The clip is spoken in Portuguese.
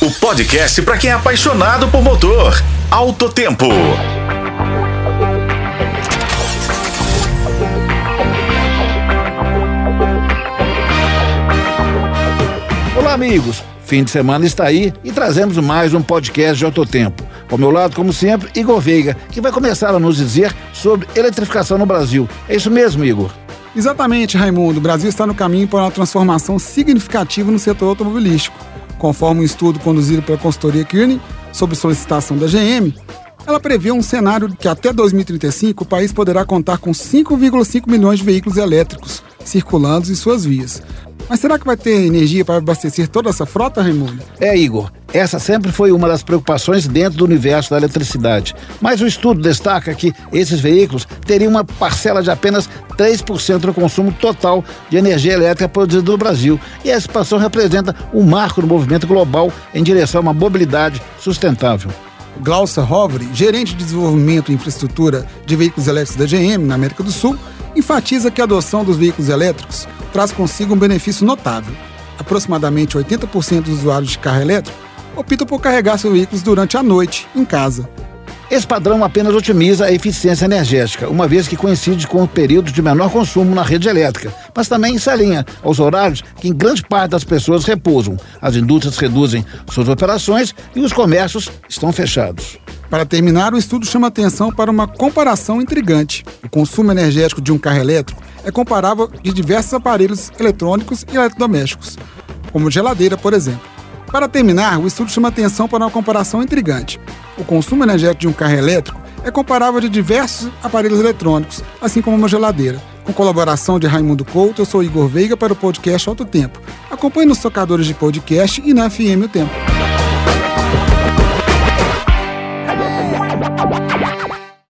O podcast para quem é apaixonado por motor. Alto Tempo. Olá, amigos. Fim de semana está aí e trazemos mais um podcast de Alto Tempo. Ao meu lado, como sempre, Igor Veiga, que vai começar a nos dizer sobre eletrificação no Brasil. É isso mesmo, Igor? Exatamente, Raimundo. O Brasil está no caminho para uma transformação significativa no setor automobilístico. Conforme um estudo conduzido pela consultoria Kearney, sob solicitação da GM, ela prevê um cenário que até 2035 o país poderá contar com 5,5 milhões de veículos elétricos circulando em suas vias. Mas será que vai ter energia para abastecer toda essa frota, Raimundo? É, Igor. Essa sempre foi uma das preocupações dentro do universo da eletricidade. Mas o estudo destaca que esses veículos teriam uma parcela de apenas 3% do consumo total de energia elétrica produzida no Brasil. E essa expansão representa um marco no movimento global em direção a uma mobilidade sustentável. Glaucia Hovre, gerente de desenvolvimento e infraestrutura de veículos elétricos da GM na América do Sul, enfatiza que a adoção dos veículos elétricos traz consigo um benefício notável. Aproximadamente 80% dos usuários de carro elétrico optam por carregar seus veículos durante a noite, em casa. Esse padrão apenas otimiza a eficiência energética, uma vez que coincide com o período de menor consumo na rede elétrica, mas também se alinha aos horários que em grande parte das pessoas repousam. As indústrias reduzem suas operações e os comércios estão fechados. Para terminar, o estudo chama atenção para uma comparação intrigante. O consumo energético de um carro elétrico é comparável de diversos aparelhos eletrônicos e eletrodomésticos, como geladeira, por exemplo. Para terminar, o estudo chama atenção para uma comparação intrigante. O consumo energético de um carro elétrico é comparável de diversos aparelhos eletrônicos, assim como uma geladeira. Com colaboração de Raimundo Couto, eu sou Igor Veiga para o podcast Alto Tempo. Acompanhe nos tocadores de podcast e na FM O Tempo.